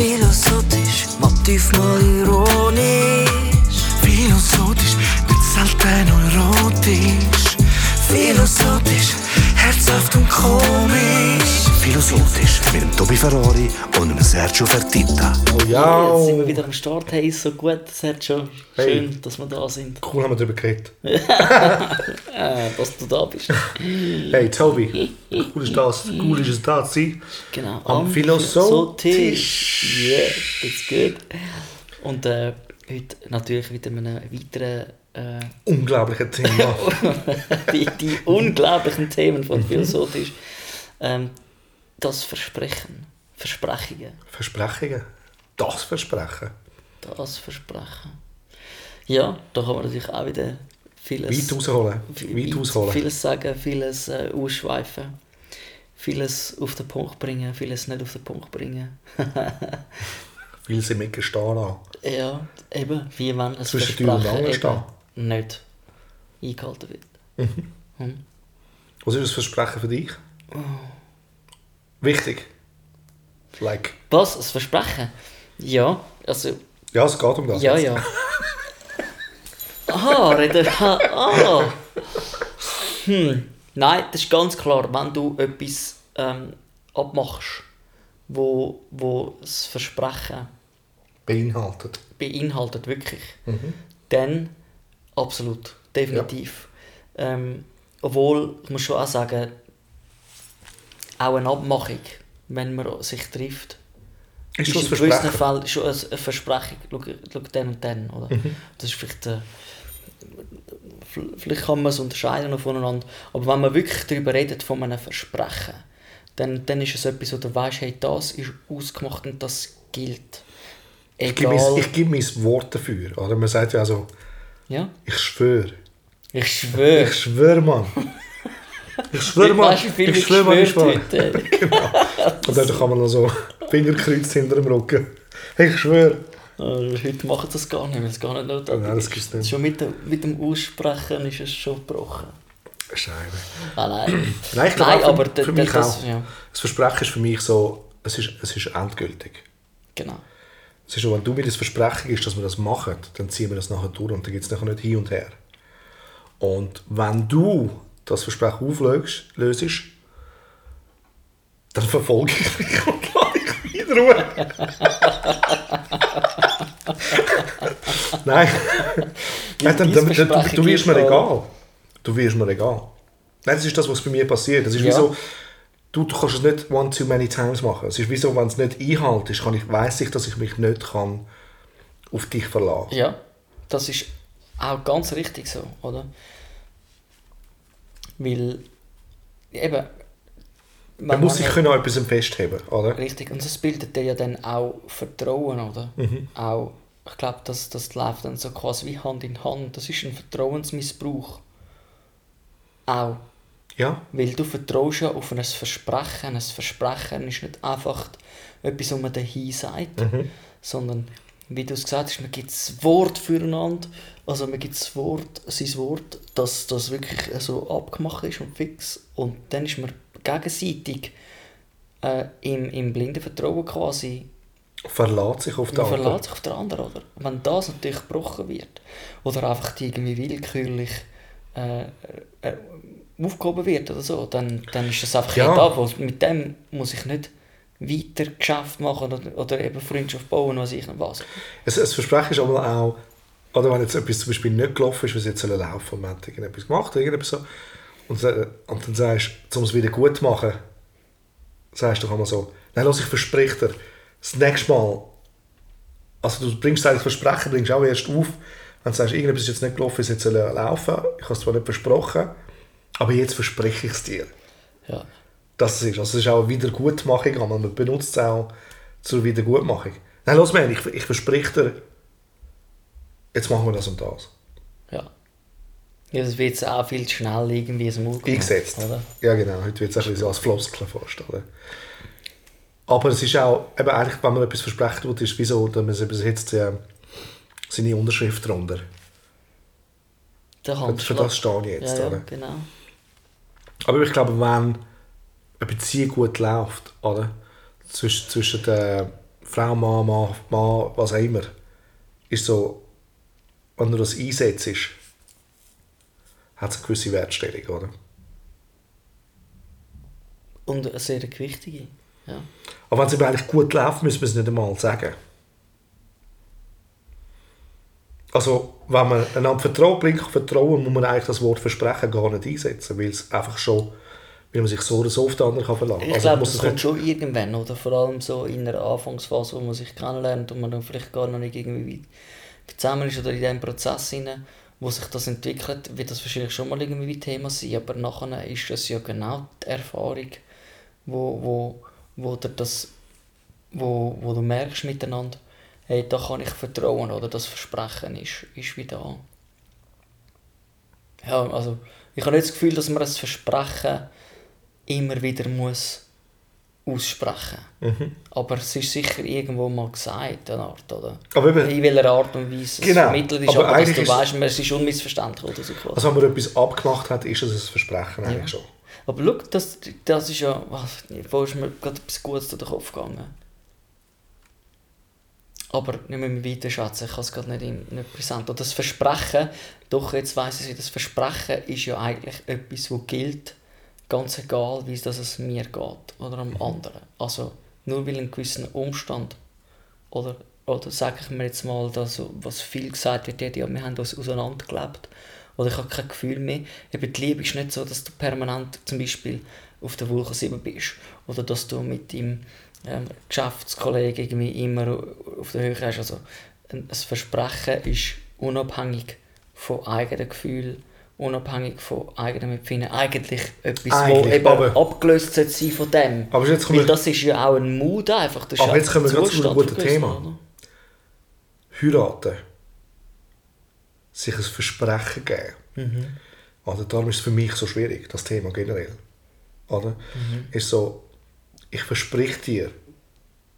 Philosophisch, Motiv mal ironisch. Philosophisch, nicht selten erotisch. Philosophisch, herzhaft und komisch. Philosophisch mit dem Tobi Ferrari und dem Sergio Fertitta. Oh Ja, jetzt sind wir wieder am Start. Hey, ist so gut, Sergio. Hey. Schön, dass wir da sind. Cool haben wir darüber geredet. Äh, dass du da bist. Hey Tobi, cool ist das, cool ist es da zu sein. Genau. Am Philosophisch. Yeah, that's good. Und äh, heute natürlich wieder mit einem weiteren... Äh, Unglaubliches Thema. die, die unglaublichen Themen Mhm. von Philosophisch. Ähm, das Versprechen. Versprechungen. Versprechungen. Das Versprechen. Das Versprechen. Ja, da kann man natürlich auch wieder vieles... Weit rausholen. Weit rausholen. Vieles sagen, vieles äh, ausschweifen, vieles auf den Punkt bringen, vieles nicht auf den Punkt bringen. Viel sind mitgestehen an. Ja, eben, wie wenn ein Zwischen Tür und Angel nicht eingehalten wird. Hm. Was ist das Versprechen für dich? Wichtig. Like. Was? Ein Versprechen? Ja, also, Ja, es geht um das. ja, jetzt. ja. Aha, reden Ah! Hm. Nein, das ist ganz klar, wenn du etwas ähm, abmachst, wo, wo das Versprechen Beinhaltet. beinhaltet, wirklich, dann absolut, definitiv. Ähm, obwohl, ich muss schon auch sagen, auch eine Abmachung, wenn man sich trifft, Ist das in gewissen? Fällen schon eine Versprechung, schau, schau den und den, oder? Mhm. Das ist vielleicht, äh, vielleicht kann man es unterscheiden voneinander, aber wenn man wirklich darüber redet, von einem Versprechen, dann, dann ist es etwas, wo du weißt, hey, das ist ausgemacht und das gilt. Ich gebe, Egal. mein, ich gebe mein Wort dafür. Oder? Man sagt ja so, ja? ich schwöre. Ich schwöre. Ich schwöre, Mann. Ich schwöre, viel Ich ich schwöre, Mann, ich schwöre. heute? Und dann kann man noch so Finger kreuzt hinter dem Rücken. Ich schwöre. Äh, heute machen sie das gar nicht, weil es gar nicht notwendig Nein, das ist. nicht. Schon mit dem, mit dem Aussprechen ist es schon gebrochen. Scheibe. Ah, nein. Nein, ich glaube Nein, für, aber für d- mich das- auch. ja. Das Versprechen ist für mich so, es ist, es ist endgültig. Genau. Es ist so, wenn du mir das Versprechen gibst, dass wir das machen, dann ziehen wir das nachher durch und dann geht es nachher nicht hin und her. Und wenn du das Versprechen auflöst, löst, dann verfolge ich dich und lasse dich wieder Ruhe. Nein. Nein dann, dann, dann, du, du wirst mir egal. Du wirst mir egal. Nein, das ist das, was bei mir passiert. Das ist wie Ja. so, du, du kannst es nicht one too many times machen. Es ist wie so, wenn es nicht einhaltest, kann ich, weiss ich, dass ich mich nicht kann auf dich verlassen Ja, das ist auch ganz richtig so, oder? Weil, eben, Man muss sich können an etwas festheben, oder? Richtig, und das bildet dir ja dann auch Vertrauen, oder? Mhm. Auch, ich glaube, das, das läuft dann so quasi wie Hand in Hand. Das ist ein Vertrauensmissbrauch. Auch. Ja, Weil du vertraust ja auf ein Versprechen. Ein Versprechen ist nicht einfach etwas, was man dahin sagt, Mhm. sondern, wie du es gesagt hast, man gibt das Wort füreinander. Also man gibt das Wort, sein Wort, dass das wirklich so abgemacht ist und fix. Und dann ist man gegenseitig äh, im, im blinden Vertrauen quasi verlässt sich auf den anderen. verlässt sich auf den anderen, oder? Wenn das natürlich gebrochen wird oder einfach irgendwie willkürlich äh, äh, aufgehoben wird oder so, dann, dann ist das einfach Ja. da. Mit dem muss ich nicht weiter Geschäft machen oder, oder eben Freundschaft bauen, was ich nicht was. Es, es Versprechen ist aber auch, oder wenn jetzt etwas zum Beispiel nicht gelaufen ist, was jetzt soll laufen und man hat irgendetwas gemacht oder irgendetwas so, und, und dann sagst du, um es wieder gut zu machen, sagst du doch einmal so, nein, los, ich verspreche dir, das nächste Mal, also du bringst eigentlich Versprechen, bringst auch erst auf, wenn du sagst, irgendetwas ist jetzt nicht gelaufen, es jetzt soll laufen, ich habe es zwar nicht versprochen, aber jetzt verspreche ich es dir. Ja. Das ist, also es ist auch eine Wiedergutmachung, aber man benutzt es auch zur Wiedergutmachung. Nein, los, man, ich, ich verspreche dir, jetzt machen wir das und das. ja. Ja, das wird jetzt auch viel zu schnell irgendwie ins genommen, Eingesetzt. Oder? Ja, genau. Heute wird es ein bisschen so als Floskel. Oder? Aber es ist auch, eben eigentlich, wenn man etwas versprechen will, ist es wie so, dass man übersetzt äh, seine Unterschrift darunter. Der Für, das stehe ich jetzt. ja, ja, Oder? genau. Aber ich glaube, wenn eine Beziehung gut läuft, oder? Zwischen, zwischen den Frau, Mann, Mann, Mann, was auch immer, ist so, wenn du das einsetzt, hat es eine gewisse Wertstellung, oder? Und eine sehr gewichtige. Ja. Aber wenn es eben eigentlich gut läuft, müssen wir es nicht einmal sagen. Also, wenn man einander vertraut, blinkt Vertrauen, muss man eigentlich das Wort Versprechen gar nicht einsetzen, weil es einfach schon, weil man sich so oder so auf den anderen kann verlangen Ich also, glaube, das kommt schon irgendwann, oder? Vor allem so in einer Anfangsphase, wo man sich kennenlernt und man dann vielleicht gar noch nicht irgendwie zusammen ist oder in diesem Prozess hinein, wo sich das entwickelt, wird das wahrscheinlich schon mal irgendwie Thema sein, aber nachher ist das ja genau die Erfahrung, wo, wo, wo, das, wo, wo du merkst miteinander, hey, da kann ich vertrauen oder das Versprechen ist, ist wie da. Ja, also ich habe nicht das Gefühl, dass man das Versprechen immer wieder muss aussprechen Mhm. Aber es ist sicher irgendwo mal gesagt, eine Art, oder? Aber eben, In welcher Art und Weise es Genau, vermittelt ist, aber aber, dass eigentlich du weißt, es ist unmissverständlich oder so quasi. also wenn man etwas abgemacht hat, ist es ein Versprechen eigentlich Ja. schon. Aber schau, das, das ist ja. Was, wo ist mir gerade etwas Gutes durch den Kopf gegangen. Aber nicht mehr weiter schätzen, ich habe es gerade nicht, in- nicht präsent. Und das Versprechen, doch jetzt weiss ich es, das Versprechen ist ja eigentlich etwas, das gilt, ganz egal, wie es dass es mir geht oder am anderen. Also nur weil ein gewisser Umstand oder, oder sage ich mir jetzt mal, dass, was viel gesagt wird, ja, wir haben uns auseinandergelebt oder ich habe kein Gefühl mehr. Eben die Liebe ist nicht so, dass du permanent zum Beispiel auf der Wolke 7 bist oder dass du mit deinem ähm, Geschäftskollegen irgendwie immer auf der Höhe hast. Also ein, ein Versprechen ist unabhängig von eigenen Gefühlen, unabhängig von eigenem Empfinden. Eigentlich etwas, Eigentlich, wo eben aber- abgelöst sein von dem. Aber jetzt kommen Weil das ist ja auch ein Mut einfach. Das Aber jetzt kommen wir gerade zu einem guten Thema. oder? heiraten, sich ein Versprechen geben. Mhm. Oder darum ist es für mich so schwierig, das Thema generell. Oder? Mhm. Ist so, ich versprich dir,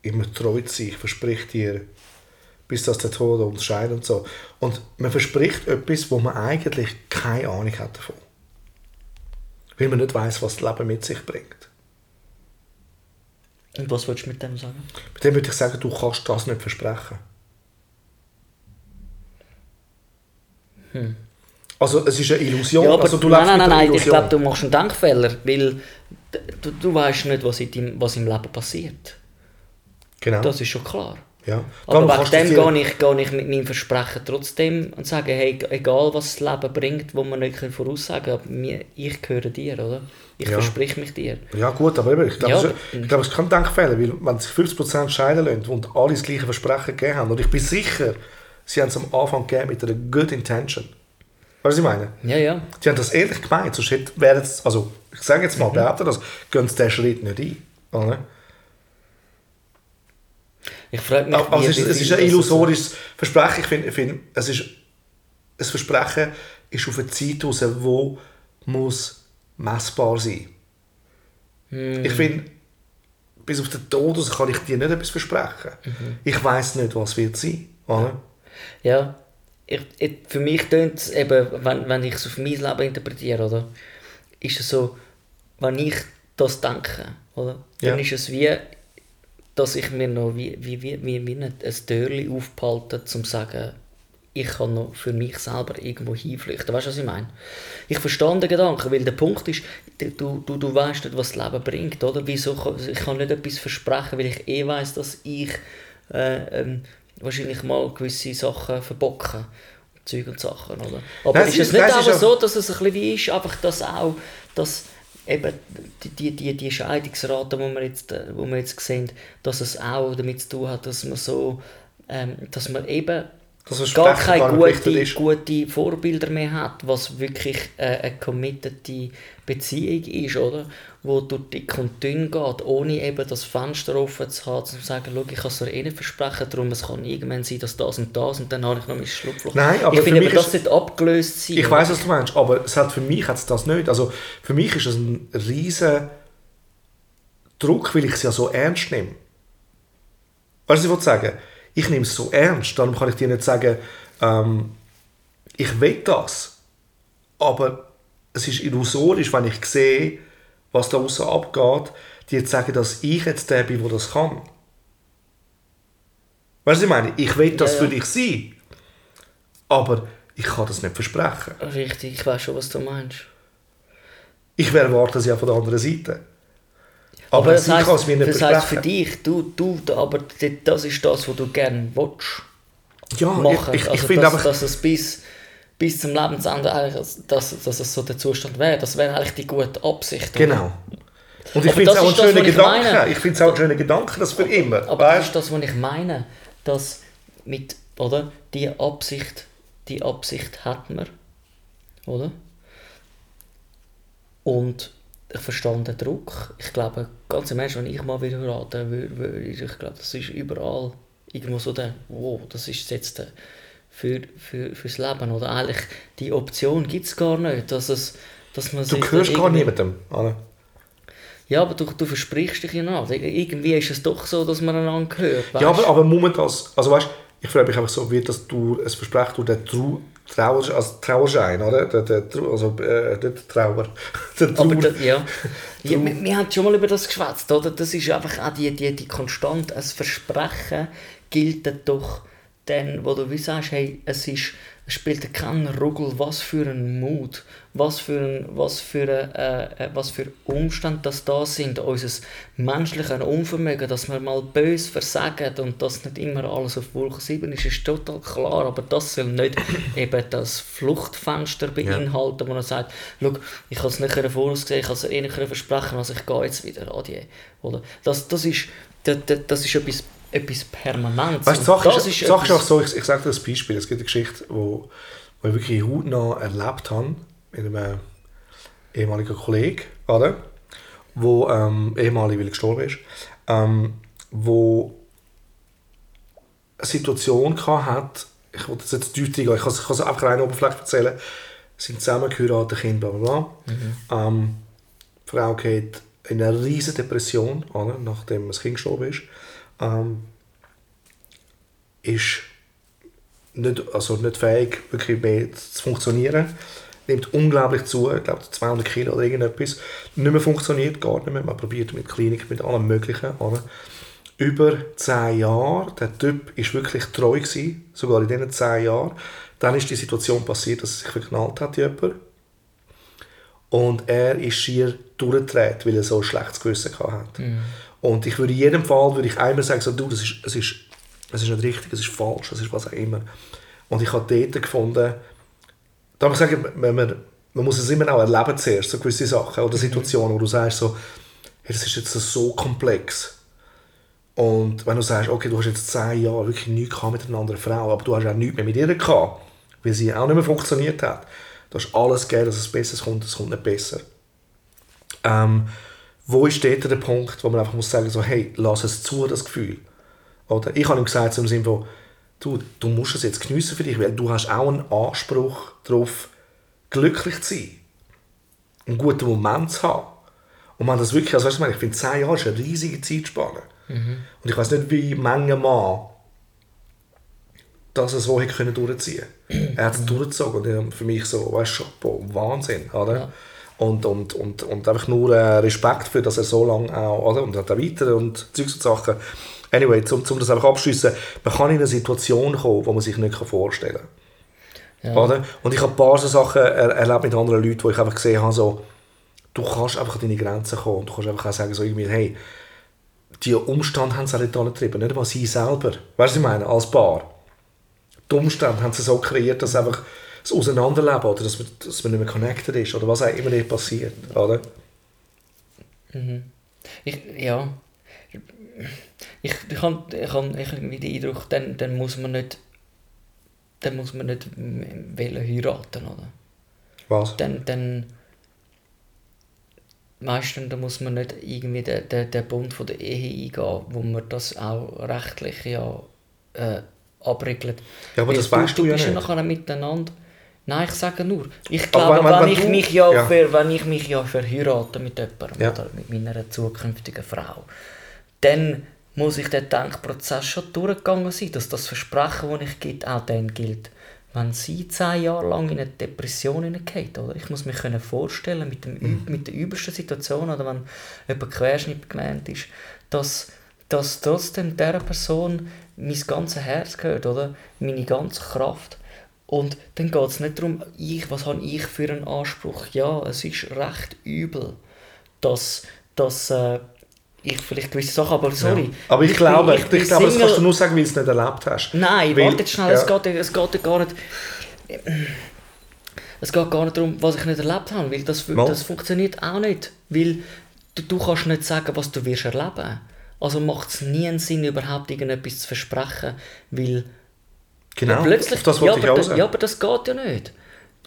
immer treu zu sein, ich versprich dir, bis das der Tod uns scheidet und so. Und man verspricht etwas, wo man eigentlich keine Ahnung hat davon. Weil man nicht weiß, was das Leben mit sich bringt. Und was willst du mit dem sagen? Mit dem würde ich sagen, du kannst das nicht versprechen. Also es ist eine Illusion. Hm. Ja, aber also, du nein, nein, nein, nein, ich glaube, du machst einen Denkfehler, weil du, du weißt nicht, was, in deinem, was im Leben passiert. Genau. Das ist schon klar. Ja. Aber Darum wegen kannst du dem gehe ich, gehe ich mit meinem Versprechen trotzdem und sage, hey, egal was das Leben bringt, wo man nicht voraussagen kann, aber ich gehöre dir, oder? Ich Ja. versprich mich dir. Ja gut, aber eben, ich glaube, Ja, es, aber- ich glaube, es kein Denkfehler, weil wenn sich 50% scheiden lassen und alle das gleiche Versprechen gegeben haben, und ich bin sicher, sie haben es am Anfang gegeben mit einer good intention. Weißt du, was ich meine? Ja, ja. Die haben das ehrlich gemeint, sonst wäre es, also ich sage jetzt mal, Mhm. behaupte das, gehen sie diesen Schritt nicht ein. Oder? Ich frage mich, Aber es ist, es ist ein illusorisches Versprechen. Ich finde, ich finde, es ist ein Versprechen ist auf eine Zeit raus, wo muss messbar sein. Hm. Ich finde, bis auf den Tod raus kann ich dir nicht etwas versprechen. Mhm. Ich weiß nicht, was wird sein. Oder? Ja, ich, ich, für mich tönt es eben, wenn, wenn ich es auf mein Leben interpretiere, oder? Ist es so, wenn ich das denke, oder? Dann Ja. ist es wie, dass ich mir noch wie, wie, wie, wie, wie nicht ein Türchen aufbehalte, um zu sagen, ich kann noch für mich selber irgendwo hinflüchten. Weißt du, was ich meine? Ich verstehe den Gedanken, weil der Punkt ist, du, du, du weißt nicht, was das Leben bringt, oder? Wieso, ich kann nicht etwas versprechen, weil ich eh weiß, dass ich äh, ähm, wahrscheinlich mal gewisse Sachen verbocke. Zeug und Sachen, oder? Aber Nein, ist es nicht aber so, dass es ein bisschen wie ist, einfach dass auch, dass eben die, die, die, die Scheidungsrate, die wir, jetzt, wo wir jetzt sehen, dass es auch damit zu tun hat, dass man so, ähm, dass man eben Das Versprechen gar keine gute, gute Vorbilder mehr hat, was wirklich äh, eine committete Beziehung ist, oder? Wo durch dick und dünn geht, ohne eben das Fenster offen zu haben, zu sagen, schau, ich kann es dir eh nicht versprechen, darum es kann irgendwann sein, dass das und das und dann habe ich noch mein Schlupfloch. Nein, aber ich finde, mich aber das sollte abgelöst sein. Ich weiß, was du meinst, aber es hat für mich hat's das nicht. Also für mich ist es ein riesen Druck, weil ich es ja so ernst nehme. Weißt du, was ich will sagen? Ich nehme es so ernst, darum kann ich dir nicht sagen, ähm, ich will das. Aber es ist illusorisch, wenn ich sehe, was da außen abgeht, dir zu sagen, dass ich jetzt der bin, der das kann. Weißt du, was ich meine? Ich will das Ja, für ja. dich sein. Aber ich kann das nicht versprechen. Richtig, ich weiß schon, was du meinst. Ich erwarte es ja von der anderen Seite. Aber, Aber das sie kann es heisst, das für dich, du, du, aber das ist das, was du gerne willst. ja, machen. ich, ich, ich also, finde dass, einfach... dass es bis, bis zum Lebensende eigentlich, dass, dass es so der Zustand wäre. Das wäre eigentlich die gute Absicht. Genau. Und ich finde es das auch ein das, schöner ich Gedanke. Ich finde es auch ein schöner Gedanke, das für immer. Aber das weißt? ist das, was ich meine. Dass mit, oder? Die Absicht, die Absicht hat man. Oder? Und ich verstehe den Druck. Ich glaube, ganz im Ernst, wenn ich mal wieder heiraten würde, würde ich, ich glaube, das ist überall irgendwo so der, wow, das ist jetzt der, für, für, fürs Leben. Oder eigentlich, die Option gibt es gar nicht, dass, es, dass man Du sich hörst dann gar niemandem. Anne. Ja, aber du, du versprichst dich ja nach. Irgendwie ist es doch so, dass man einander hört. Ja, weisst? aber, aber das... Also weißt, ich frage mich einfach so, wird das du es versprechen durch den Trau, Trauer, also Trauerschein, oder? Der, der, also äh, nicht der Trauer. Der Aber Trauer. das, ja. ja wir, wir haben schon mal über das geschwätzt, oder? Das ist einfach auch die, die, die Konstante. Ein Versprechen gilt doch dann, wo du wie sagst, hey, es ist, es spielt keinen Ruggel, was für ein Mut, was für ein, was für ein, äh, äh, was für Umstände das da sind, unser menschliches Unvermögen, dass wir mal bös versagen und dass nicht immer alles auf Wolke 7 ist, ist total klar, aber das soll nicht eben das Fluchtfenster beinhalten, wo er sagt, schau, ich kann es nicht voraussehen, ich kann es eh nicht versprechen, also ich gehe jetzt wieder, adieu. Oder? Das, das ist, das, das ist etwas, etwas Permanentes. Weißt die Sache das ist, Sache ist auch so, ich, ich sage dir ein Beispiel, es gibt eine Geschichte, wo, wo ich wirklich hautnah erlebt habe, mit einem ehemaligen Kollegen, oder? wo ähm, ehemalig, weil er gestorben ist, ähm, wo eine Situation gehabt hat, ich will das jetzt deutlich, ich kann es ich kann es einfach rein Oberfläche erzählen, sind zusammengeheiratet, Kinder, bla bla bla. Ähm, die Frau geht in eine riesige Depression, oder, nachdem das Kind gestorben ist. Ähm, ist nicht, also nicht fähig, wirklich mehr zu funktionieren. Nimmt unglaublich zu, ich glaube 200 Kilo oder irgendetwas. Nicht mehr funktioniert, gar nicht mehr. Man probiert mit Klinik, mit allem Möglichen. Oder? Über 10 Jahre, der Typ war wirklich treu, gewesen, sogar in diesen 10 Jahren. Dann ist die Situation passiert, dass er sich verknallt hat, jemand. Und er ist schier durchgedreht, weil er so ein schlechtes Gewissen hatte. Und ich würde in jedem Fall würde ich einmal sagen, so, du, das ist, es, ist, es ist nicht richtig, es ist falsch, es ist was auch immer. Und ich habe dort gefunden, da muss ich sagen, man, man, muss es immer auch erleben zuerst, so gewisse Sachen oder Situationen, wo du sagst, so, hey, das ist jetzt so komplex. Und wenn du sagst, okay, du hast jetzt zehn Jahre wirklich nichts gehabt mit einer anderen Frau, aber du hast auch nichts mehr mit ihr gehabt, weil sie auch nicht mehr funktioniert hat. Du hast alles gegeben, dass es besser kommt, es kommt nicht besser. Ähm, wo ist dort der Punkt, wo man einfach muss sagen, so, hey, lass es zu, das Gefühl. Oder ich habe ihm gesagt, so im Sinne von, du, du musst es jetzt geniessen für dich, weil du hast auch einen Anspruch darauf, glücklich zu sein. Einen guten Moment zu haben. Und man das wirklich, also weißt du, ich finde, zehn Jahre ist eine riesige Zeitspanne. Und ich weiß nicht, wie Menge Mann das so hätte können durchziehen Er hat es durchgezogen und für mich so, weißt du, Wahnsinn, oder? Ja. Und, und, und, und einfach nur äh, Respekt für, dass er so lange auch, oder? Und auch weiter und Zeugs und Sachen. Anyway, um, um das einfach abschließen, man kann in eine Situation kommen, wo man sich nicht vorstellen kann. Ja. Oder? Und ich habe ein paar so Sachen er erlebt mit anderen Leuten, wo ich einfach gesehen habe, so, du kannst einfach an deine Grenzen kommen. Und du kannst einfach auch sagen, so irgendwie, hey, die Umstände haben auch nicht alle getrieben, nicht einmal sie selber. Weißt du, was ich meine? Als Paar. Die Umstände haben sie so kreiert, dass einfach das Auseinanderleben oder dass man, dass man nicht mehr connected ist oder was auch immer nicht passiert. Oder? Ich, ja. Ich, ich habe ich hab, ich hab den Eindruck, dann, dann muss man nicht dann muss man nicht wollen heiraten, oder? Was? Dann, dann meistens dann muss man nicht irgendwie den, den, den Bund von der Ehe eingehen, wo man das auch rechtlich ja äh, abregelt. Ja, aber Weil das weißt du ja bist nicht. nachher miteinander. Nein, ich sage nur, ich glaube, wenn- wenn- wenn, ich du- mich ja, ja. Für, wenn ich mich ja verheirate mit jemandem Ja. oder mit meiner zukünftigen Frau, dann muss ich den Denkprozess schon durchgegangen sein, dass das Versprechen, das ich gebe, auch dann gilt. Wenn sie zehn Jahre lang in eine Depression hineingeht, oder? Ich muss mich können vorstellen, mit, dem, Üb- mit der übelsten Situation, oder wenn jemand querschnittgelähmt ist, dass, dass trotzdem dieser Person mein ganzes Herz gehört, oder? Meine ganze Kraft. Und dann geht es nicht darum, ich, was habe ich für einen Anspruch. Ja, es ist recht übel, dass, dass äh, ich vielleicht gewisse Sachen, aber sorry. Ja. Aber ich, bin- glaube, ich, bin ich glaube, das kannst du nur sagen, weil du es nicht erlebt hast. Nein, Weil- warte jetzt schnell, ja. es, geht, es geht gar nicht... Es geht gar nicht darum, was ich nicht erlebt habe, weil das, Mal. das funktioniert auch nicht. Weil du, du kannst nicht sagen, was du wirst erleben. Also macht es nie einen Sinn, überhaupt irgendetwas zu versprechen, weil Genau, plötzlich... das ja, wollte ich aber, auch sagen. ja, aber das geht ja nicht.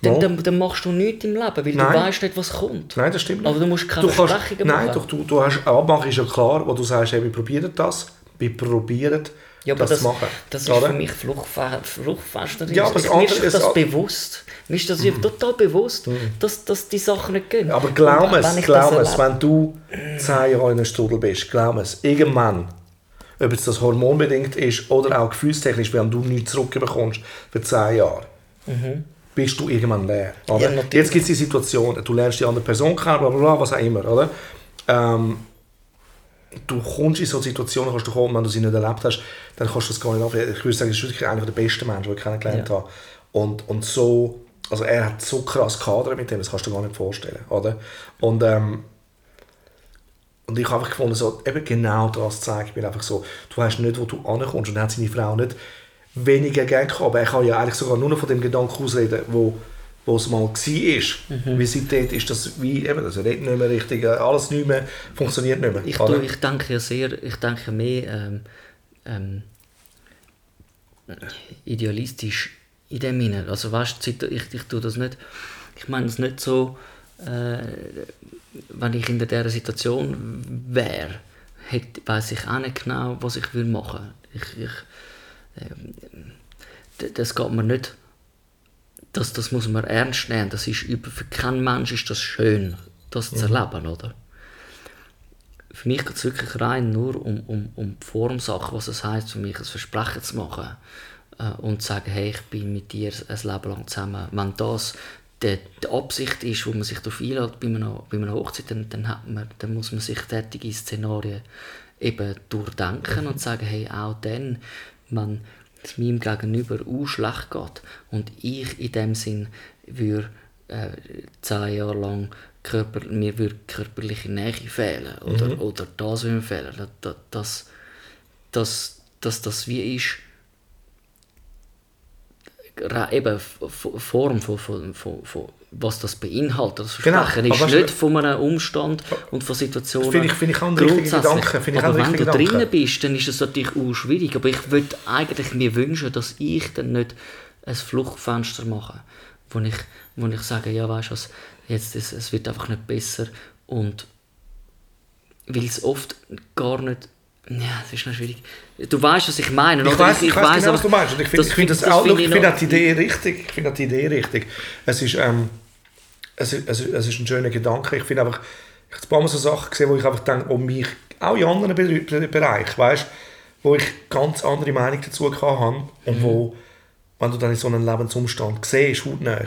Dann, dann, dann machst du nichts im Leben, weil Nein. du weißt nicht, was kommt. Nein, das stimmt nicht. Aber du musst keine Du kannst- Versprechungen Nein, machen. doch, du, du hast, Abmachen ist ja klar, wo du sagst, hey, wir probieren das, wir probieren Ja, aber das, das, zu machen. das ist Oder? für mich Fluchtfe Fluchtfester. Ja, aber das mir andere ist ist- das bewusst. Mir ist das total bewusst, dass, dass die Sachen nicht gehen. Aber glaub es, glaub es, wenn du zehn Jahre in einem Strudel bist, glaub es, irgendwann, ob jetzt das hormonbedingt ist oder auch gefühlstechnisch, wenn du nichts zurückbekommst für zehn Jahre, bist du irgendwann leer. Mhm. Ja. Jetzt gibt es die Situation, du lernst die andere Person kennen, bla bla bla, was auch immer. Oder? Ähm, du kommst in so Situationen, kannst du kommen, wenn du sie nicht erlebt hast, dann kannst du das gar nicht nachvollziehen. Ich würde sagen, das ist wirklich einer der besten Menschen, die ich kennengelernt Ja. habe. Und, und so, also er hat so krass Kader mit dem, das kannst du dir gar nicht vorstellen. Oder? Und, ähm, und ich habe einfach gefunden, so, eben genau das zeigt mir einfach so, du weißt nicht, wo du ankommst. Und dann hat seine Frau nicht weniger gern gehabt, aber er kann ja eigentlich sogar nur noch von dem Gedanken ausreden, wo, wo es mal war. Mhm. Wie seitdem ist das wie, eben, das redet nicht mehr richtig, äh, alles nicht mehr, funktioniert nicht mehr. Ich, tue, ich denke ja sehr, ich denke mehr ähm, ähm, idealistisch in dem Sinne. Also weißt, du, ich, ich tue das nicht, ich meine es nicht so, äh, wenn ich in dieser Situation wäre, hätte, weiß ich auch nicht genau, was ich will machen. Ähm, d- das geht mir nicht das, das muss man ernst nehmen. Das ist über, für keinen Mensch ist das schön, das zu erleben, oder? Für mich geht es wirklich rein nur um, um, um die Formsache, was es heisst, für mich ein Versprechen zu machen äh, und zu sagen, hey, ich bin mit dir ein Leben lang zusammen. Wenn das die, die Absicht ist, wo man sich darauf einlädt bei einer, bei einer Hochzeit, dann, dann, hat man, dann muss man sich tätige Szenarien eben durchdenken und sagen, hey, auch dann, wenn es meinem Gegenüber auch schlecht geht und ich in dem Sinn würde äh, zehn Jahre lang Körper, mir würde körperliche Nähe fehlen oder, oder das würde mir fehlen, dass, dass, dass, das wie ist eben Form von, von, von, von was das beinhaltet. Das Genau, Versprechen aber ist nicht von einem Umstand und von Situationen. Finde ich- finde ich grundsätzlich. Gedanken, finde ich aber wenn du drinnen bist, dann ist es natürlich auch schwierig. Aber ich würde eigentlich mir wünschen, dass ich dann nicht ein Fluchtfenster mache, wo ich, wo ich sage, ja weißt du was, jetzt es, es wird einfach nicht besser und weil es oft gar nicht ja, es ist noch schwierig. Du weißt, was ich meine, Ich weiß, ich, weiß genau, aber was du meinst. Und ich finde ich find das, auch, finde ich finde auch die Idee richtig. Ich finde auch die Idee richtig. Es ist, ähm, es ist, es ist, es ist ein schöner Gedanke. Ich finde einfach, ich habe ein paar Mal so Sachen gesehen, wo ich einfach denke, um mich, auch in anderen Be Be Bereichen, weißt, wo ich ganz andere Meinung dazu habe und wo, wenn du dann in so einem Lebensumstand siehst, hautnah,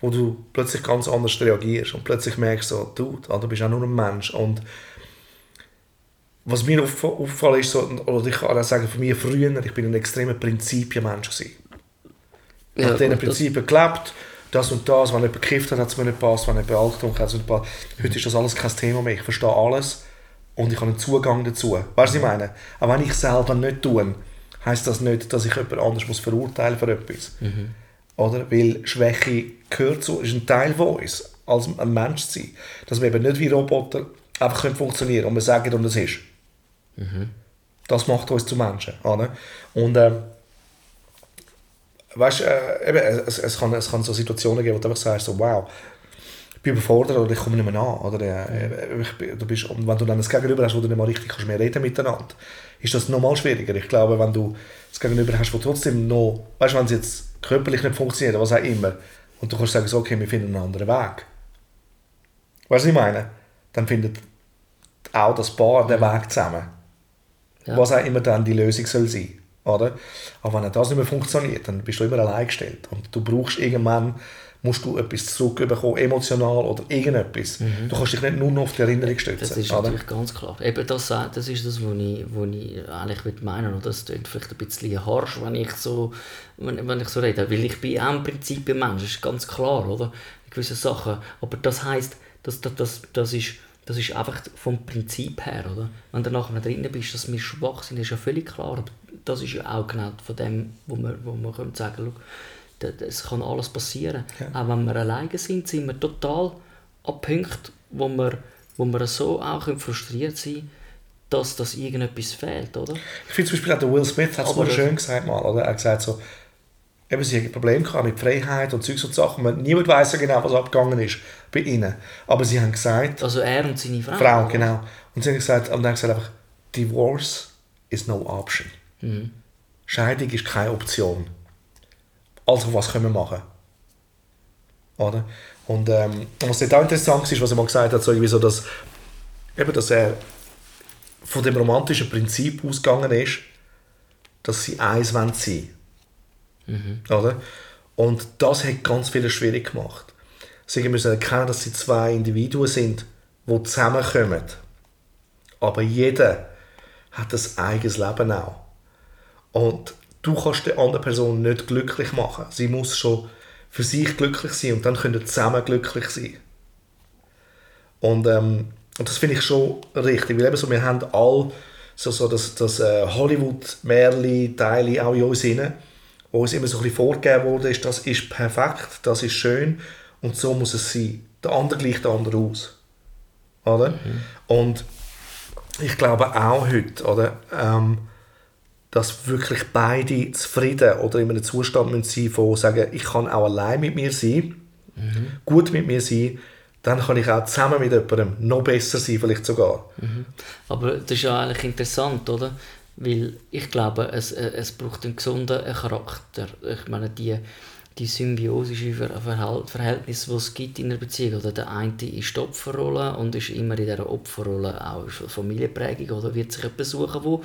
wo du plötzlich ganz anders reagierst und plötzlich merkst so, du, du bist auch nur ein Mensch und was mir auff- auffallen ist, so, oder ich kann auch sagen, für mich früher, ich bin ein extremer Prinzipienmensch gewesen. Ich Ja, habe diesen das- Prinzipien gelebt, das und das, wenn jemand gekifft hat, hat es mir nicht gepasst, wenn jemand Alkohol hat, hat es mir nicht gepasst. Heute ist das alles kein Thema mehr, ich verstehe alles und ich habe einen Zugang dazu. Weißt du, was ich meine? Auch wenn ich selber nicht tue, heisst das nicht, dass ich jemand anderes muss verurteilen für etwas. Oder? Weil Schwäche gehört zu, ist ein Teil von uns, als ein Mensch zu sein. Dass wir eben nicht wie Roboter einfach können funktionieren und wir sagen, und es ist. Das macht uns zu Menschen. Oder? Und ähm, weißt, äh, eben, es, es, kann, es kann so Situationen geben, wo du einfach sagst, so, wow, ich bin überfordert oder ich komme nicht mehr an. Oder, äh, bin- du bist, und wenn du dann das Gegenüber hast, wo du nicht mal richtig kannst mehr reden miteinander, ist das nochmal schwieriger. Ich glaube, wenn du das Gegenüber hast, wo trotzdem noch, weißt du, wenn es jetzt körperlich nicht funktioniert, was auch immer, und du kannst sagen, so, okay, wir finden einen anderen Weg. Weißt du, was ich meine? Dann findet auch das Paar den Weg zusammen. Ja. Was auch immer dann die Lösung soll sein. Oder? Aber wenn das nicht mehr funktioniert, dann bist du immer allein gestellt. Und du brauchst irgendwann musst du etwas zurückbekommen, emotional oder irgendetwas. Du kannst dich nicht nur noch auf die Erinnerung stützen. Mhm. Das ist oder? natürlich ganz klar. Eben das, äh, das ist das, was ich, was ich eigentlich würde meinen oder Das klingt vielleicht ein bisschen harsch, wenn ich so, wenn, wenn ich so rede. Weil ich bin auch im Prinzip ein Mensch, das ist ganz klar, oder? In gewissen Sachen. Aber das heisst, das, das, das, das, ist, das ist einfach vom Prinzip her, oder? Wenn du nachher drin bist, dass wir schwach sind, ist ja völlig klar. Aber das ist ja auch genau von dem, wo wir, wo wir können sagen können, es kann alles passieren. Auch wenn wir alleine sind, sind wir total an Punkten, wo wir, wo wir so auch frustriert sein können, dass das irgendetwas fehlt, oder? Ich finde zum Beispiel auch der Will Smith hat es mal schön gesagt mal, oder? Er hat gesagt so, eben sie haben ein Problem gehabt mit Freiheit und Zeugs und Sachen. Man, niemand weiß ja genau, was abgegangen ist bei ihnen. Aber sie haben gesagt, Also er und seine Frau. Frau, genau. Und sie haben gesagt, und dann gesagt einfach, Divorce is no option. Mhm. Scheidung ist keine Option. Also was können wir machen? Oder? Und ähm, was dort auch interessant ist, was er mal gesagt hat, so irgendwie so, dass, eben, dass er von dem romantischen Prinzip ausgegangen ist, dass sie eins wollen sein Oder? Und das hat ganz viele schwierig gemacht. Sie müssen erkennen, dass sie zwei Individuen sind, die zusammenkommen. Aber jeder hat ein eigenes Leben auch. Und du kannst die andere Person nicht glücklich machen. Sie muss schon für sich glücklich sein und dann können sie zusammen glücklich sein. Und, ähm, das finde ich schon richtig, weil eben so, wir haben all so, so das, das äh, Hollywood-Märchen-Teile auch in uns drin, wo uns immer so ein bisschen vorgegeben wurde, ist, das ist perfekt, das ist schön und so muss es sein. Der andere gleicht der andere aus. Oder? Und ich glaube auch heute, oder, ähm, dass wirklich beide zufrieden oder in einem Zustand müssen sein von sagen, ich kann auch allein mit mir sein, gut mit mir sein, dann kann ich auch zusammen mit jemandem noch besser sein, vielleicht sogar. Aber das ist ja eigentlich interessant, oder? Weil ich glaube, es, äh, es braucht einen gesunden Charakter. Ich meine, die, die symbiosische Verhältnis, die es gibt in einer Beziehung. Oder der eine ist die Opferrolle und ist immer in dieser Opferrolle auch Familienprägung. Oder wird sich jemand suchen, wo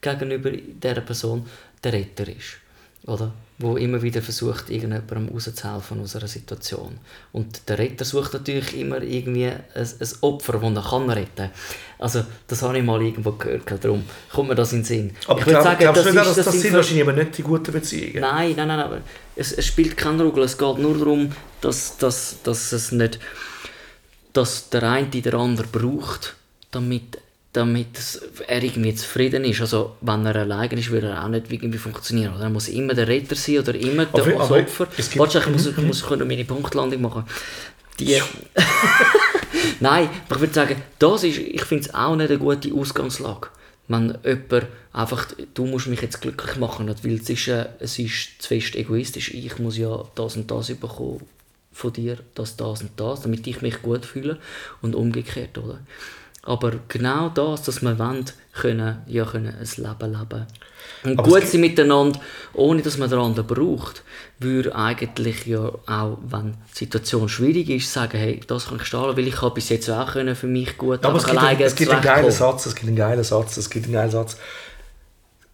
gegenüber dieser Person der Retter ist. Oder? Wo immer wieder versucht, irgendjemandem rauszuhelfen aus einer Situation. Und der Retter sucht natürlich immer irgendwie ein, ein Opfer, das er kann retten kann. Also, das habe ich mal irgendwo gehört, darum kommt mir das in den Sinn. Aber Ich ich würde glaub, glaubst du nicht, dass das, sind wahrscheinlich aber nicht die guten Beziehungen? Nein, nein, nein, aber es, es spielt keine Rolle. Es geht nur darum, dass, dass, dass es nicht, dass der eine den anderen braucht, damit, damit er irgendwie zufrieden ist. Also wenn er alleine ist, würde er auch nicht irgendwie funktionieren. Oder? Er muss immer der Retter sein oder immer der Aber- aber Opfer. Warte, ich muss, ich muss meine Punktlandung machen. Die, Nein, aber ich würde sagen, das ist, ich finde es auch nicht eine gute Ausgangslage. Wenn jemand einfach, du musst mich jetzt glücklich machen, weil es ist, äh, es ist zu fest egoistisch. Ich muss ja das und das bekommen von dir, das, das und das, damit ich mich gut fühle und umgekehrt, oder? Aber genau das, dass wir wollen, können, ja, können ein Leben leben. Und Aber gut sein miteinander, ohne dass man den anderen braucht, würde eigentlich ja auch, wenn die Situation schwierig ist, sagen, hey, das kann ich stahlen, weil ich habe bis jetzt auch können für mich gut Aber es gibt, einen, es gibt einen geilen. Satz, es gibt einen geilen Satz, es gibt einen geilen Satz.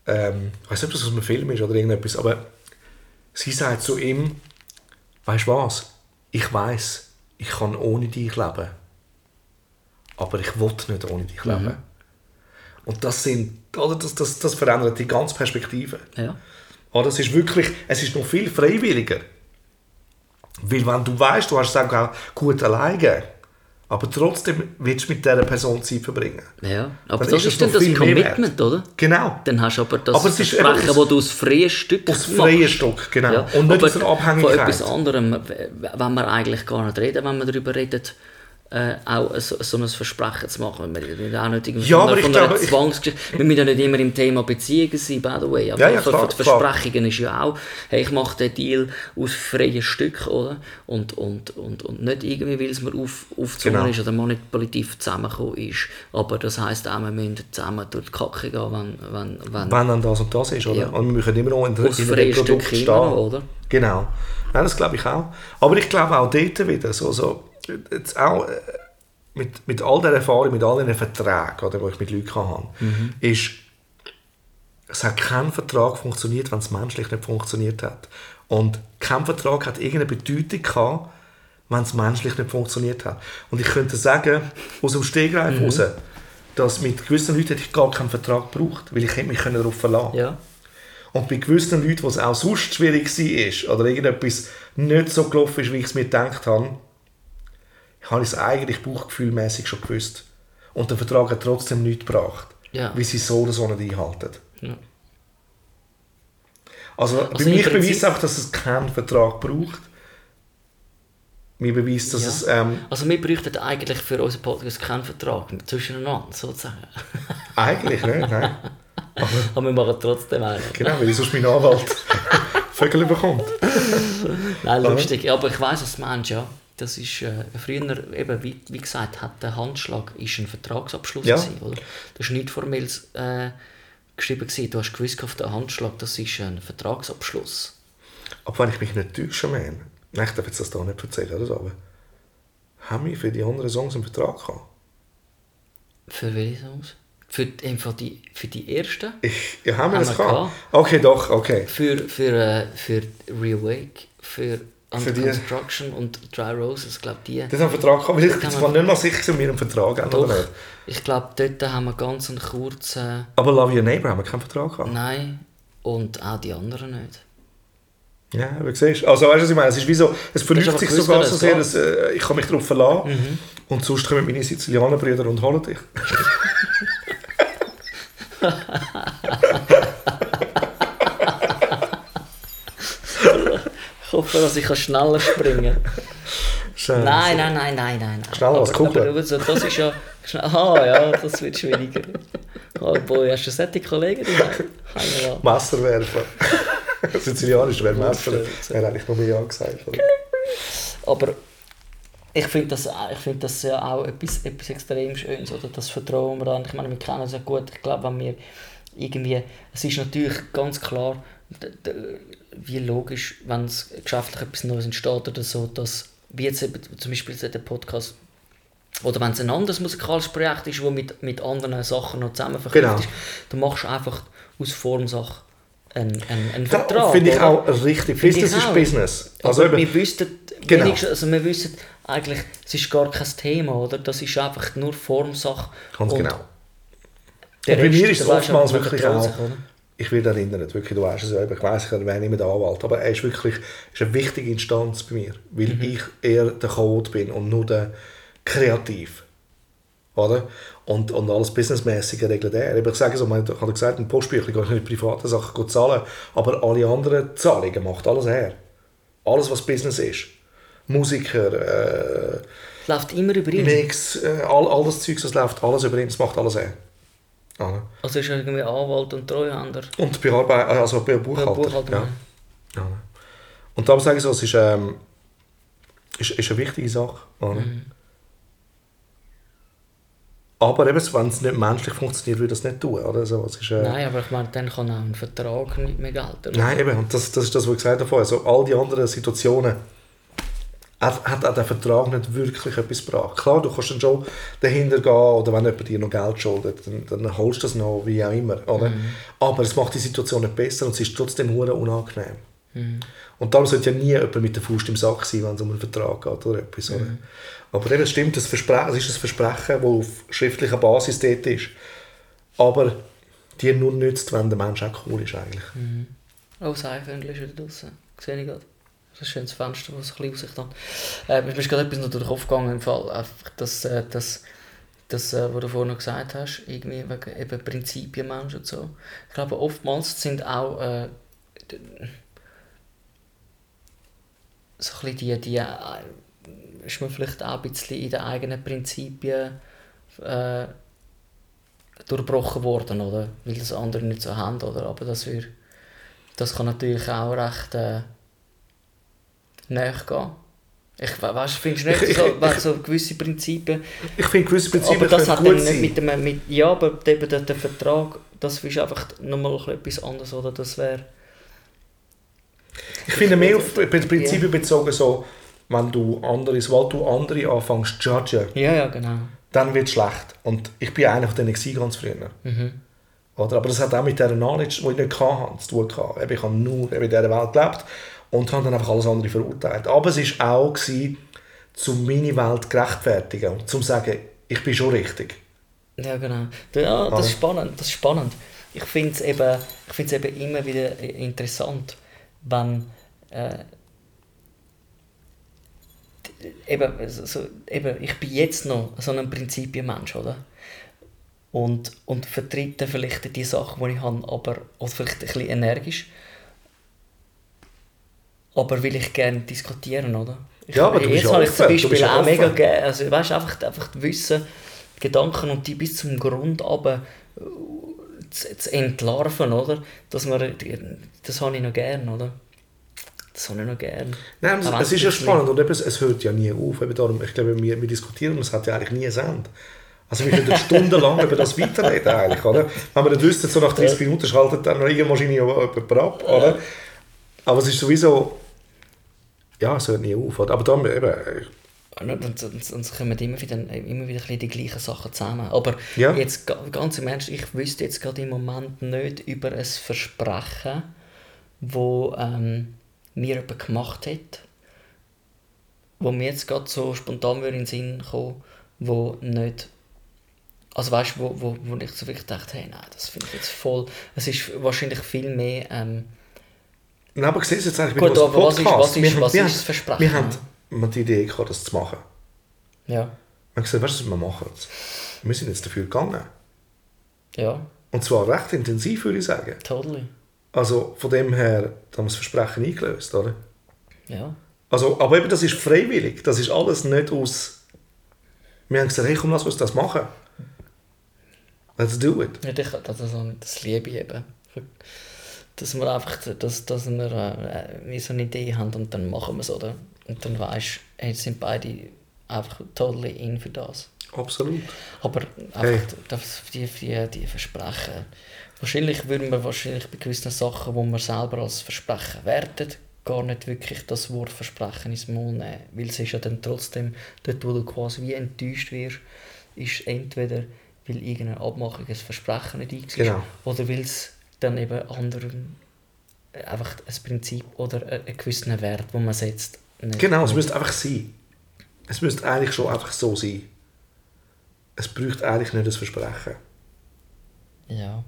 Ähm, ich weiß nicht, ob das aus einem Film ist oder irgendetwas, aber sie sagt zu ihm, weißt du was, ich weiß, ich kann ohne dich leben, aber ich will nicht ohne dich leben. Mhm. Und das sind, oder das, das, das verändert die ganze Perspektive. Ja. Oder es ist wirklich, es ist noch viel freiwilliger. Weil wenn du weißt, du hast es auch gut alleine, aber trotzdem willst du mit dieser Person Zeit verbringen. ja. Aber Dann das ist dann das. Commitment, oder? Genau. Dann hast du aber das Aber es ist eben Versprechen, das du aus freien Stück Aus freien Stück, genau. Und nicht aber aus der Von Abhängigkeit. etwas anderem, wenn wir eigentlich gar nicht reden, wenn wir darüber reden, äh, auch so, so ein Versprechen zu machen. Wir reden auch nicht irgendwie Ja, aber ich von glaube, ich- Zwangsgeschichte. Wir müssen ja nicht immer im Thema Beziehungen sein, by the way. Aber Ja, ja, klar, die klar. Versprechungen ist ja auch, hey, ich mache den Deal aus freien Stück, oder? Und, und, und, und nicht irgendwie, weil es mir auf, aufgezwungen Genau. ist oder manipulativ zusammengekommen ist. Aber das heisst auch, wir müssen zusammen durch die Kacke gehen, wenn, wenn, wenn Wenn dann das und das ist, oder? Ja. Und wir müssen immer noch in, aus in einem freien Produkt Stück stehen. immer oder? Genau. Ja, das glaube ich auch. Aber ich glaube auch dort wieder, so, so, jetzt auch äh, mit, mit all der Erfahrung, mit all den Verträgen, oder, die ich mit Leuten habe, Mhm. ist, es hat kein Vertrag funktioniert, wenn es menschlich nicht funktioniert hat. Und kein Vertrag hat irgendeine Bedeutung gehabt, wenn es menschlich nicht funktioniert hat. Und ich könnte sagen, aus dem Stegreif Mhm. raus, dass mit gewissen Leuten hätte ich gar keinen Vertrag gebraucht, weil ich hätte mich können darauf verlassen Ja. Und bei gewissen Leuten, wo es auch sonst schwierig war oder irgendetwas nicht so gelaufen ist, wie ich es mir gedacht habe, habe ich es eigentlich bauchgefühlmäßig schon gewusst. Und der Vertrag hat trotzdem nichts gebracht, Ja. wie sie so oder so nicht einhalten. Ja. Also, Also bei mir Prinzip- beweist auch, dass es keinen Vertrag braucht. Mir beweist, dass Ja. es... Ähm, Also wir bräuchten eigentlich für unseren Podcast keinen Vertrag zwischeneinander, sozusagen. eigentlich nicht, nein. Aber wir machen trotzdem einen. Genau, weil ich sonst mein Anwalt Vögel bekommt. Nein, lustig. Aber ich was du meinst, ja. Das ist äh, früher, eben, wie, wie gesagt, hat der Handschlag ist ein Vertragsabschluss Ja. gewesen, oder? Das war nichts formelles äh, geschrieben gewesen. Du hast gewusst auf den Handschlag, das ist ein Vertragsabschluss. Aber wenn ich mich nicht täusche, man, nein, ich darf jetzt das hier nicht erzählen, oder so, aber haben wir für die anderen Songs einen Vertrag gehabt? Für welche Songs? Für, für, die, für die ersten? Ich, ja, haben wir Haben das gehabt? Okay, doch, okay. Für, für, äh, für Reawake, für Under Für die- Construction und Dry Roses, glaube die. Das haben Vertrag gehabt, weil ich haben ich wir- war nicht mal sicher, ob wir einen Vertrag haben oder nicht. ich glaube, dort haben wir ganz einen kurzen... Aber Love Your Neighbor haben wir keinen Vertrag gehabt. Nein, und auch die anderen nicht. Ja, wie siehst du? Also weißt du, was ich meine? Es ist wie so, es aber sich sogar so sehr, dass äh, ich kann mich darauf verlassen Mhm. Und sonst kommen meine Sizilianer-Brüder und holen dich. Ich hoffe, dass ich schneller springen kann. Nein, nein, nein, nein, nein. Schneller als Kugel. aber so, das ist ja... Aha, ja, das wird schwieriger. Oh boy, hast du solche Kollegen? Keine Messerwerfer. Sizilianisch wäre Messer. Er hat eigentlich noch mehr Ja gesagt. oder? Aber ich finde das, ich find das ja auch etwas, etwas extrem Schönes, oder? das Vertrauen wir an. Ich meine, wir kennen es ja gut. Ich glaube, wenn wir irgendwie... Es ist natürlich ganz klar, wie logisch, wenn es geschäftlich etwas Neues entsteht oder so, dass, wie jetzt eben zum Beispiel der Podcast, oder wenn es ein anderes musikalisches Projekt ist, das mit, mit anderen Sachen noch zusammen verknüpft Genau. ist, dann machst du einfach aus Formsache einen, einen, einen Da Vertrag. finde ich oder? auch richtig. Finde Business ist auch. Business. Also Also eben, wir wüssten, Genau. also wir wissen eigentlich, es ist gar kein Thema, oder? Das ist einfach nur Formsache. ganz genau. Und bei mir ist es oftmals wirklich auch-? Ich werde erinnert, wirklich, du weißt es eben, ich weiss, ich nicht mehr der Anwalt, aber er ist wirklich ist eine wichtige Instanz bei mir, weil Mhm. ich eher der Code bin und nur der Kreativ. Oder? Und, und alles Businessmäßige regelt er. Ich sage so, ich habe gesagt, ein Postbüchlein gehe ich nicht private Sachen zahlen, aber alle anderen Zahlungen macht alles her. Alles, was Business ist. Musiker, äh, Es läuft immer über ihn. Mix, äh, all, all das Zeug, das läuft alles über ihn, das macht alles er. Oder? Also ist er irgendwie Anwalt und Treuhänder. Und Bearbeit also bei Buchhalter. Buchhalter, ja. Ja. Und darum sage ich so, es ist, ähm, ist, ist eine wichtige Sache. oder? Mhm. Aber eben, wenn es nicht menschlich funktioniert, würde das nicht tun. Oder? Also, es ist, äh, Nein, aber ich meine, dann kann auch ein Vertrag nicht mehr gelten. Nein, eben, und das, das ist das, was ich gesagt habe vorher. Also, all die anderen Situationen hat, hat auch der Vertrag nicht wirklich etwas gebracht. Klar, du kannst dann schon dahinter gehen, oder wenn jemand dir noch Geld schuldet, dann, dann holst du das noch, wie auch immer. Oder? Aber es macht die Situation nicht besser und es ist trotzdem hure unangenehm. Und darum sollte ja nie jemand mit der Faust im Sack sein, wenn es um einen Vertrag geht oder etwas. Oder? Aber eben, es stimmt, das Verspre es ist ein Versprechen, das auf schriftlicher Basis dort ist. Aber dir nur nützt, wenn der Mensch auch cool ist eigentlich. Oh, das Eichhörnchen ist wieder draußen. Sehe ich gerade. Das ist ein schönes Fenster, das ein bisschen Aussicht hat. Äh, mir ist gerade etwas noch durch den Kopf gegangen, im Fall. Einfach das, äh, das, das äh, was du vorhin noch gesagt hast, irgendwie wegen eben Prinzipienmensch und so. Ich glaube, oftmals sind auch äh, so ein bisschen die, die äh, ist man vielleicht auch ein bisschen in den eigenen Prinzipien äh, durchbrochen worden, oder? Weil das andere nicht so haben, oder? Aber das, wir, das kann natürlich auch recht äh, gehen. Ich we- weißt, findest du nicht, Ich- so, ich- so gewisse Prinzipien... Ich finde, gewisse Prinzipien aber das hat dann sein. nicht mit dem... Mit, ja, aber eben der, der Vertrag, das ist einfach nochmal etwas anderes, oder? Das wäre... Ich finde mehr auf Prinzipien bezogen so, wenn du andere, sobald du andere anfängst zu judgen, Ja, ja, genau. dann wird es schlecht. Und ich bin einer von denen gewesen, ganz früher. Mhm. Oder? Aber das hat auch mit dieser Knowledge, die ich nicht hatte, zu tun gehabt. Ich habe nur in dieser Welt gelebt und habe dann einfach alles andere verurteilt. Aber es war auch, gewesen, um meine Welt gerechtfertigen und zum zu sagen, ich bin schon richtig. Ja, genau. Ja, das ist spannend. Das ist spannend. Ich finde es eben, ich find's eben immer wieder interessant, wenn äh, eben, so, eben, ich bin jetzt noch so ein Prinzipienmensch, oder? Und, und vertrete vielleicht die Sachen, die ich habe, aber, oder vielleicht ein bisschen energisch. Aber will ich gerne diskutieren, oder? Ich, Ja, aber du jetzt habe ich zum Beispiel auch mega gerne, also weißt, einfach, einfach Wissen, Gedanken und die bis zum Grund aber zu, zu entlarven, oder? Dass man, das habe ich noch gern, oder? Das habe ich noch gern. Nein, es, es ist ja spannend und eben, es, hört ja nie auf. Eben darum, ich glaube, wir, wir diskutieren und es hat ja eigentlich nie ein Ende. Also wir könnten stundenlang über das weiterreden eigentlich, oder? Wenn wir nicht wüssten, so nach 30 Minuten schaltet dann irgendeine Maschine jemand ab, oder? Aber es ist sowieso... Ja, es hört nie auf. Oder? Aber dann eben... Und, und, und, und kommen immer wieder, immer wieder die gleichen Sachen zusammen. Aber Ja. jetzt ga- ganz im Ernst, ich wüsste jetzt gerade im Moment nicht über ein Versprechen, wo ähm, mir jemand gemacht hat, wo mir jetzt gerade so spontan würde in den Sinn kommen, wo nicht also weißt du, wo, wo, wo ich so wirklich dachte, hey, nein, das finde ich jetzt voll. Es ist wahrscheinlich viel mehr. Ähm, Nein, aber siehst jetzt eigentlich Gut, aber was ist- Podcast? was ist- haben- was wir ist das Versprechen? Wir haben wir die Idee gehabt, das zu machen. ja, Wir haben gesagt, weißt du, was wir machen? Wir sind jetzt dafür gegangen. ja, Und zwar recht intensiv, würde ich sagen. totally. Also von dem her haben wir das Versprechen eingelöst, oder? Ja. Also, aber eben, das ist freiwillig. Das ist alles nicht aus... Wir haben gesagt, hey, komm, lass uns das machen. Let's do it. Ja, das, das, das liebe ich eben. Dass wir einfach, dass, dass wir äh, wie so eine Idee haben und dann machen wir es, oder? Und dann weisst du, hey, jetzt sind beide einfach totally in für das. Absolut. Aber Hey. einfach das, die, die, die Versprechen. Wahrscheinlich würden wir wahrscheinlich bei gewissen Sachen, wo wir selber als Versprechen werten, gar nicht wirklich das Wort Versprechen ins Mund nehmen. Weil es ist ja dann trotzdem, dort wo du quasi wie enttäuscht wirst, ist entweder, weil irgendeine Abmachung ein Versprechen nicht eingesetzt Genau. oder weil es dann eben anderen äh, einfach ein Prinzip oder ein- einen gewissen Wert, den man setzt. Genau, es müsste einfach sein. Es müsste eigentlich schon einfach so sein. Es bräuchte eigentlich nicht das Versprechen. Ja.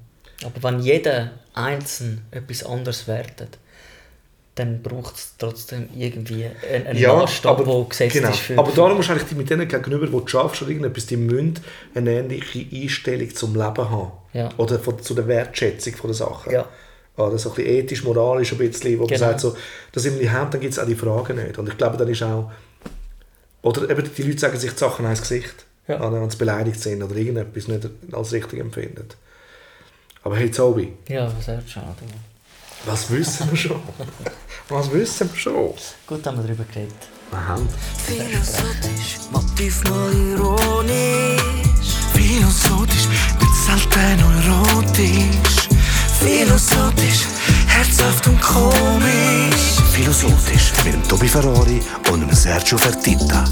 Aber wenn jeder einzeln etwas anderes wertet, dann braucht es trotzdem irgendwie einen, einen Maßstab, der gesetzt genau. ist für... aber darum musst du eigentlich mit denen gegenüber, die du schaffst oder irgendetwas, die müssen eine ähnliche Einstellung zum Leben haben. Ja. Oder von, zu der Wertschätzung von der Sachen. Ja. Oder so ein bisschen ethisch, moralisch ein bisschen, wo man Genau. sagt, so, das in die Hand, dann gibt es auch die Fragen nicht. Und ich glaube, dann ist auch... Oder eben die Leute sagen sich die Sachen ins Gesicht. Ja. Wenn sie beleidigt sind oder irgendetwas nicht als richtig empfinden. Aber hey, Tobi, Ja, sehr schade. was wissen wir schon? was wissen wir schon? Gut haben wir darüber geredet. Haben Philosophisch, Motiv mal ironisch Philosophisch, mit selten erotisch Philosophisch, herzhaft und komisch Philosophisch mit dem Tobi Ferrari und dem Sergio Fertitta.